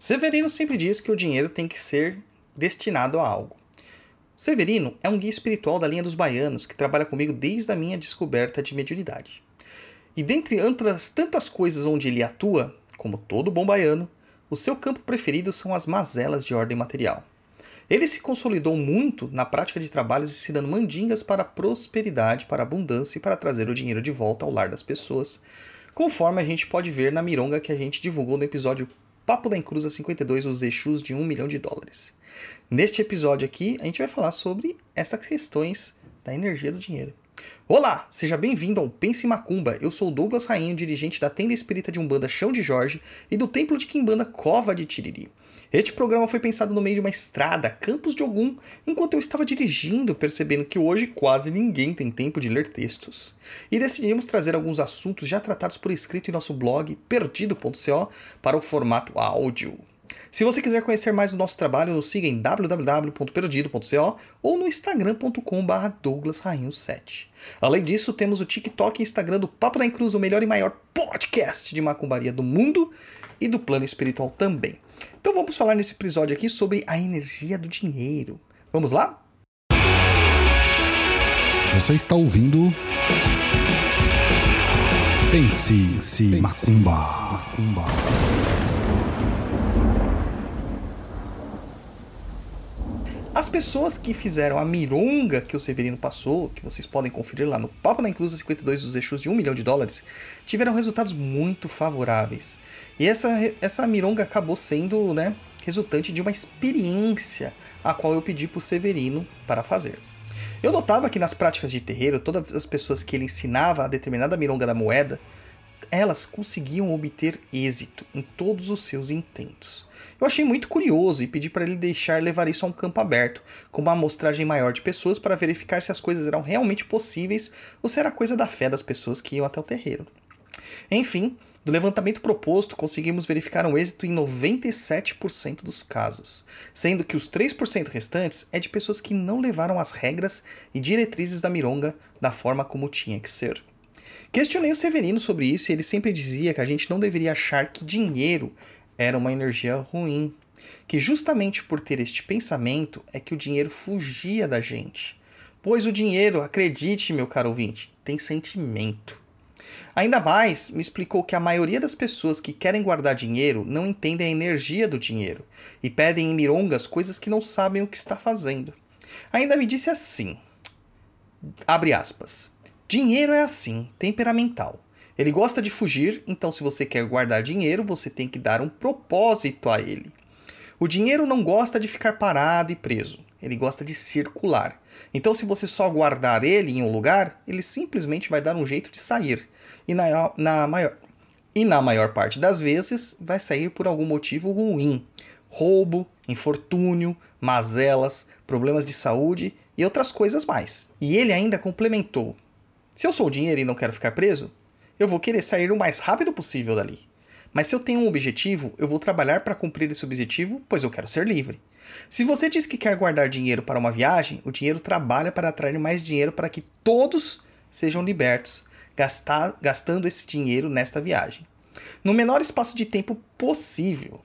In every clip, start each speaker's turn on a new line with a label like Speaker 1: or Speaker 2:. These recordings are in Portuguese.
Speaker 1: Severino sempre diz que o dinheiro tem que ser destinado a algo. Severino é um guia espiritual da linha dos baianos que trabalha comigo desde a minha descoberta de mediunidade. E dentre outras tantas coisas onde ele atua, como todo bom baiano, o seu campo preferido são as mazelas de ordem material. Ele se consolidou muito na prática de trabalhos ensinando mandingas para a prosperidade, para a abundância e para trazer o dinheiro de volta ao lar das pessoas, conforme a gente pode ver na mironga que a gente divulgou no episódio Papo da Encruza 52, os Exus de 1 milhão de dólares. Neste episódio aqui, a gente vai falar sobre essas questões da energia do dinheiro. Olá, seja bem-vindo ao Pense Macumba. Eu sou Douglas Rainho, dirigente da tenda espírita de Umbanda Chão de Jorge e do templo de Quimbanda Cova de Tiriri. Este programa foi pensado no meio de uma estrada, Campos de Ogum, enquanto eu estava dirigindo, percebendo que hoje quase ninguém tem tempo de ler textos. E decidimos trazer alguns assuntos já tratados por escrito em nosso blog perdido.co para o formato áudio. Se você quiser conhecer mais do nosso trabalho, nos siga em www.perdido.co ou no instagram.com.br douglasrainho7. Além disso, temos o TikTok e Instagram do Papo da Cruz, o melhor e maior podcast de macumbaria do mundo e do plano espiritual também. Então vamos falar nesse episódio aqui sobre a energia do dinheiro. Vamos lá?
Speaker 2: Você está ouvindo. Pense, Pense Macumba. Macumba.
Speaker 1: As pessoas que fizeram a mironga que o Severino passou, que vocês podem conferir lá no Papo da Inclusa 52 dos Exus de 1 milhão de dólares, tiveram resultados muito favoráveis. E essa, essa mironga acabou sendo né, resultante de uma experiência a qual eu pedi para o Severino para fazer. Eu notava que nas práticas de terreiro, todas as pessoas que ele ensinava a determinada mironga da moeda, elas conseguiam obter êxito em todos os seus intentos. Eu achei muito curioso e pedi para ele deixar levar isso a um campo aberto, com uma amostragem maior de pessoas para verificar se as coisas eram realmente possíveis ou se era coisa da fé das pessoas que iam até o terreiro. Enfim, do levantamento proposto, conseguimos verificar um êxito em 97% dos casos, sendo que os 3% restantes é de pessoas que não levaram as regras e diretrizes da mironga da forma como tinha que ser. Questionei o Severino sobre isso e ele sempre dizia que a gente não deveria achar que dinheiro era uma energia ruim. Que justamente por ter este pensamento é que o dinheiro fugia da gente. Pois o dinheiro, acredite, meu caro ouvinte, tem sentimento. Ainda mais, me explicou que a maioria das pessoas que querem guardar dinheiro não entendem a energia do dinheiro e pedem em mirongas coisas que não sabem o que está fazendo. Ainda me disse assim: abre aspas. Dinheiro é assim, temperamental. Ele gosta de fugir, então se você quer guardar dinheiro, você tem que dar um propósito a ele. O dinheiro não gosta de ficar parado e preso, ele gosta de circular. Então, se você só guardar ele em um lugar, ele simplesmente vai dar um jeito de sair. E na, na, maior, e na maior parte das vezes, vai sair por algum motivo ruim. Roubo, infortúnio, mazelas, problemas de saúde e outras coisas mais. E ele ainda complementou: Se eu sou o dinheiro e não quero ficar preso, eu vou querer sair o mais rápido possível dali. Mas se eu tenho um objetivo, eu vou trabalhar para cumprir esse objetivo, pois eu quero ser livre. Se você diz que quer guardar dinheiro para uma viagem, o dinheiro trabalha para atrair mais dinheiro para que todos sejam libertos, gastar, gastando esse dinheiro nesta viagem. No menor espaço de tempo possível.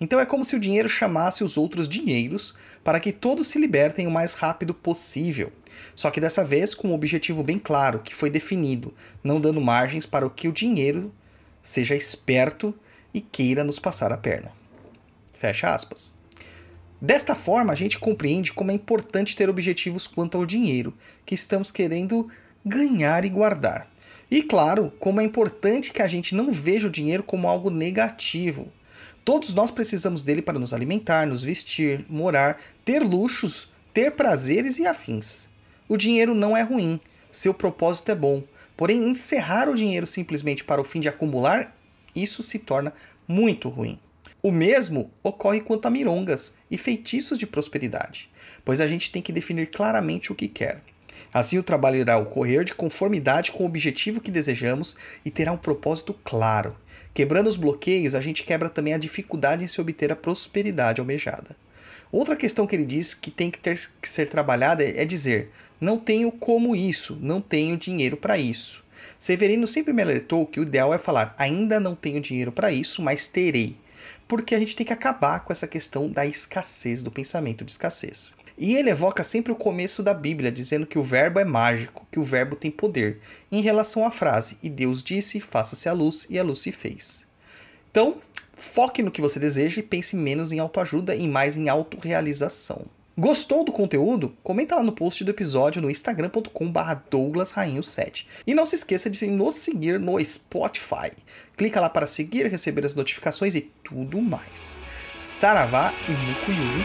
Speaker 1: Então é como se o dinheiro chamasse os outros dinheiros para que todos se libertem o mais rápido possível. Só que dessa vez com um objetivo bem claro, que foi definido, não dando margens para o que o dinheiro seja esperto e queira nos passar a perna. Fecha aspas. Desta forma, a gente compreende como é importante ter objetivos quanto ao dinheiro que estamos querendo ganhar e guardar. E claro, como é importante que a gente não veja o dinheiro como algo negativo. Todos nós precisamos dele para nos alimentar, nos vestir, morar, ter luxos, ter prazeres e afins. O dinheiro não é ruim, seu propósito é bom. Porém, encerrar o dinheiro simplesmente para o fim de acumular, isso se torna muito ruim. O mesmo ocorre quanto a mirongas e feitiços de prosperidade, pois a gente tem que definir claramente o que quer. Assim, o trabalho irá ocorrer de conformidade com o objetivo que desejamos e terá um propósito claro. Quebrando os bloqueios, a gente quebra também a dificuldade em se obter a prosperidade almejada. Outra questão que ele diz que tem que, ter, que ser trabalhada é dizer: não tenho como isso, não tenho dinheiro para isso. Severino sempre me alertou que o ideal é falar: ainda não tenho dinheiro para isso, mas terei. porque a gente tem que acabar com essa questão da escassez, do pensamento de escassez. E ele evoca sempre o começo da Bíblia, dizendo que o verbo é mágico, que o verbo tem poder, em relação à frase: E Deus disse, faça-se a luz, e a luz se fez. Então, foque no que você deseja e pense menos em autoajuda e mais em autorrealização. Gostou do conteúdo? Comenta lá no post do episódio no instagram.com.br douglasrainho7. E não se esqueça de nos seguir no Spotify. Clica lá para seguir, receber as notificações e tudo mais. Saravá e Mucuyu no